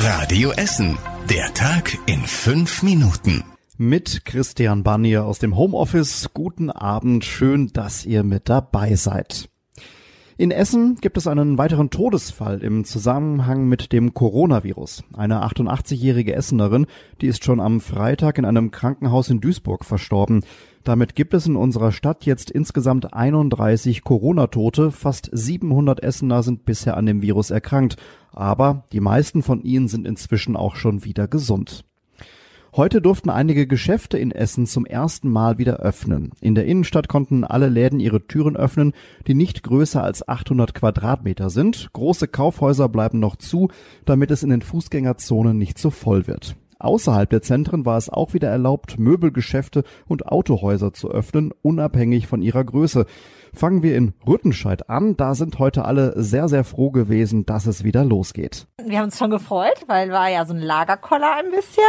Radio Essen. Der Tag in fünf Minuten. Mit Christian Barnier aus dem Homeoffice. Guten Abend. Schön, dass ihr mit dabei seid. In Essen gibt es einen weiteren Todesfall im Zusammenhang mit dem Coronavirus. Eine 88-jährige Essenerin, die ist schon am Freitag in einem Krankenhaus in Duisburg verstorben. Damit gibt es in unserer Stadt jetzt insgesamt 31 Corona-Tote. Fast 700 Essener sind bisher an dem Virus erkrankt. Aber die meisten von ihnen sind inzwischen auch schon wieder gesund. Heute durften einige Geschäfte in Essen zum ersten Mal wieder öffnen. In der Innenstadt konnten alle Läden ihre Türen öffnen, die nicht größer als 800 Quadratmeter sind. Große Kaufhäuser bleiben noch zu, damit es in den Fußgängerzonen nicht so voll wird. Außerhalb der Zentren war es auch wieder erlaubt, Möbelgeschäfte und Autohäuser zu öffnen, unabhängig von ihrer Größe. Fangen wir in Rüttenscheid an. Da sind heute alle sehr, sehr froh gewesen, dass es wieder losgeht. Wir haben uns schon gefreut, weil war ja so ein Lagerkoller ein bisschen,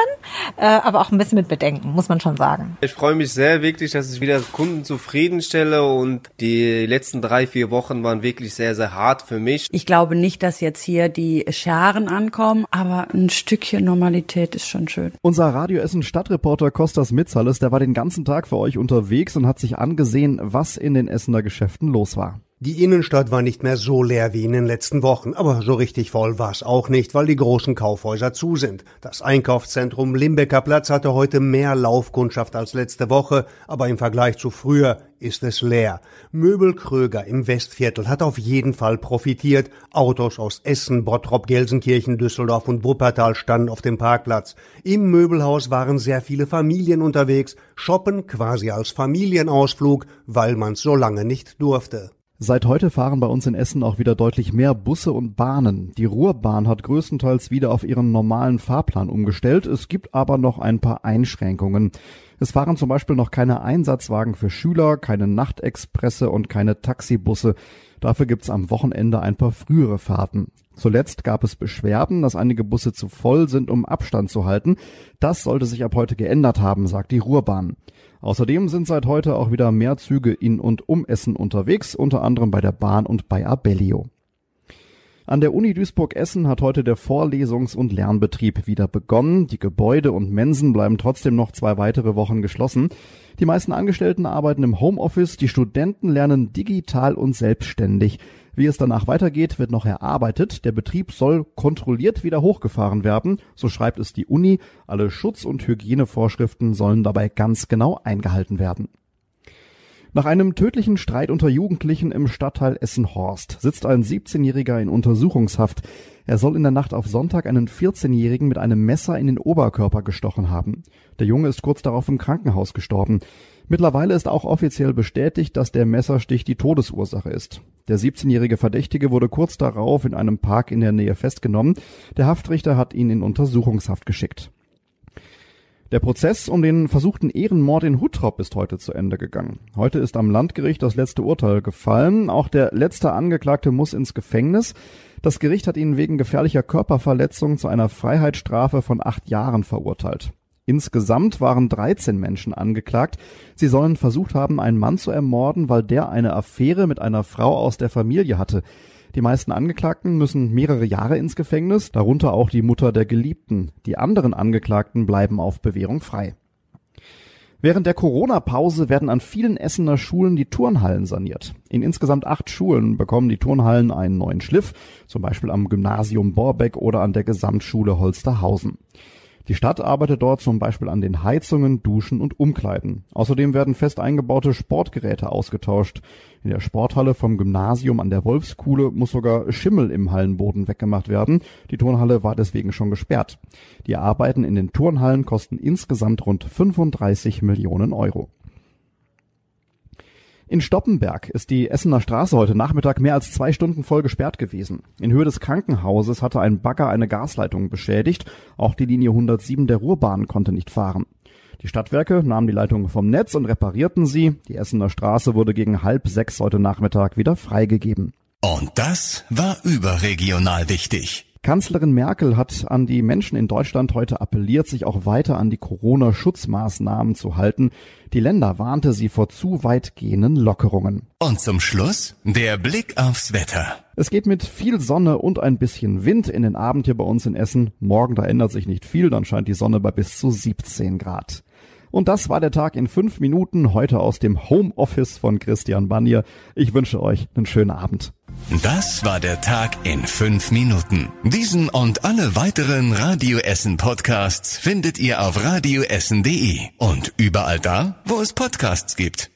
äh, aber auch ein bisschen mit Bedenken, muss man schon sagen. Ich freue mich sehr wirklich, dass ich wieder Kunden zufriedenstelle und die letzten drei, vier Wochen waren wirklich sehr, sehr hart für mich. Ich glaube nicht, dass jetzt hier die Scharen ankommen, aber ein Stückchen Normalität ist schon schön. Unser Radio Essen Stadtreporter Kostas Mitzales, der war den ganzen Tag für euch unterwegs und hat sich angesehen, was in den Essener Geschäften los war. Die Innenstadt war nicht mehr so leer wie in den letzten Wochen, aber so richtig voll war es auch nicht, weil die großen Kaufhäuser zu sind. Das Einkaufszentrum Limbecker Platz hatte heute mehr Laufkundschaft als letzte Woche, aber im Vergleich zu früher ist es leer. Möbel Kröger im Westviertel hat auf jeden Fall profitiert. Autos aus Essen, Bottrop, Gelsenkirchen, Düsseldorf und Wuppertal standen auf dem Parkplatz. Im Möbelhaus waren sehr viele Familien unterwegs, shoppen quasi als Familienausflug, weil man's so lange nicht durfte. Seit heute fahren bei uns in Essen auch wieder deutlich mehr Busse und Bahnen. Die Ruhrbahn hat größtenteils wieder auf ihren normalen Fahrplan umgestellt. Es gibt aber noch ein paar Einschränkungen. Es fahren zum Beispiel noch keine Einsatzwagen für Schüler, keine Nachtexpresse und keine Taxibusse. Dafür gibt's am Wochenende ein paar frühere Fahrten. Zuletzt gab es Beschwerden, dass einige Busse zu voll sind, um Abstand zu halten. Das sollte sich ab heute geändert haben, sagt die Ruhrbahn. Außerdem sind seit heute auch wieder mehr Züge in und um Essen unterwegs, unter anderem bei der Bahn und bei Abellio. An der Uni Duisburg-Essen hat heute der Vorlesungs- und Lernbetrieb wieder begonnen. Die Gebäude und Mensen bleiben trotzdem noch zwei weitere Wochen geschlossen. Die meisten Angestellten arbeiten im Homeoffice, die Studenten lernen digital und selbstständig. Wie es danach weitergeht, wird noch erarbeitet. Der Betrieb soll kontrolliert wieder hochgefahren werden, so schreibt es die Uni. Alle Schutz- und Hygienevorschriften sollen dabei ganz genau eingehalten werden. Nach einem tödlichen Streit unter Jugendlichen im Stadtteil Essen-Horst sitzt ein 17-Jähriger in Untersuchungshaft. Er soll in der Nacht auf Sonntag einen 14-Jährigen mit einem Messer in den Oberkörper gestochen haben. Der Junge ist kurz darauf im Krankenhaus gestorben. Mittlerweile ist auch offiziell bestätigt, dass der Messerstich die Todesursache ist. Der 17-jährige Verdächtige wurde kurz darauf in einem Park in der Nähe festgenommen. Der Haftrichter hat ihn in Untersuchungshaft geschickt. Der Prozess um den versuchten Ehrenmord in Huttrop ist heute zu Ende gegangen. Heute ist am Landgericht das letzte Urteil gefallen. Auch der letzte Angeklagte muss ins Gefängnis. Das Gericht hat ihn wegen gefährlicher Körperverletzung zu einer Freiheitsstrafe von acht Jahren verurteilt. Insgesamt waren 13 Menschen angeklagt. Sie sollen versucht haben, einen Mann zu ermorden, weil der eine Affäre mit einer Frau aus der Familie hatte. Die meisten Angeklagten müssen mehrere Jahre ins Gefängnis, darunter auch die Mutter der Geliebten. Die anderen Angeklagten bleiben auf Bewährung frei. Während der Corona-Pause werden an vielen Essener Schulen die Turnhallen saniert. In insgesamt acht Schulen bekommen die Turnhallen einen neuen Schliff, zum Beispiel am Gymnasium Borbeck oder an der Gesamtschule Holsterhausen. Die Stadt arbeitet dort zum Beispiel an den Heizungen, Duschen und Umkleiden. Außerdem werden fest eingebaute Sportgeräte ausgetauscht. In der Sporthalle vom Gymnasium an der Wolfskuhle muss sogar Schimmel im Hallenboden weggemacht werden. Die Turnhalle war deswegen schon gesperrt. Die Arbeiten in den Turnhallen kosten insgesamt rund 35 Millionen Euro. In Stoppenberg ist die Essener Straße heute Nachmittag mehr als zwei Stunden voll gesperrt gewesen. In Höhe des Krankenhauses hatte ein Bagger eine Gasleitung beschädigt. Auch die Linie 107 der Ruhrbahn konnte nicht fahren. Die Stadtwerke nahmen die Leitung vom Netz und reparierten sie. Die Essener Straße wurde gegen halb sechs heute Nachmittag wieder freigegeben. Und das war überregional wichtig. Kanzlerin Merkel hat an die Menschen in Deutschland heute appelliert, sich auch weiter an die Corona-Schutzmaßnahmen zu halten. Die Länder warnte sie vor zu weitgehenden Lockerungen. Und zum Schluss der Blick aufs Wetter. Es geht mit viel Sonne und ein bisschen Wind in den Abend hier bei uns in Essen. Morgen, da ändert sich nicht viel, dann scheint die Sonne bei bis zu 17 Grad. Und das war der Tag in fünf Minuten heute aus dem Homeoffice von Christian Banier. Ich wünsche euch einen schönen Abend. Das war der Tag in fünf Minuten. Diesen und alle weiteren Radio Essen Podcasts findet ihr auf radioessen.de und überall da, wo es Podcasts gibt.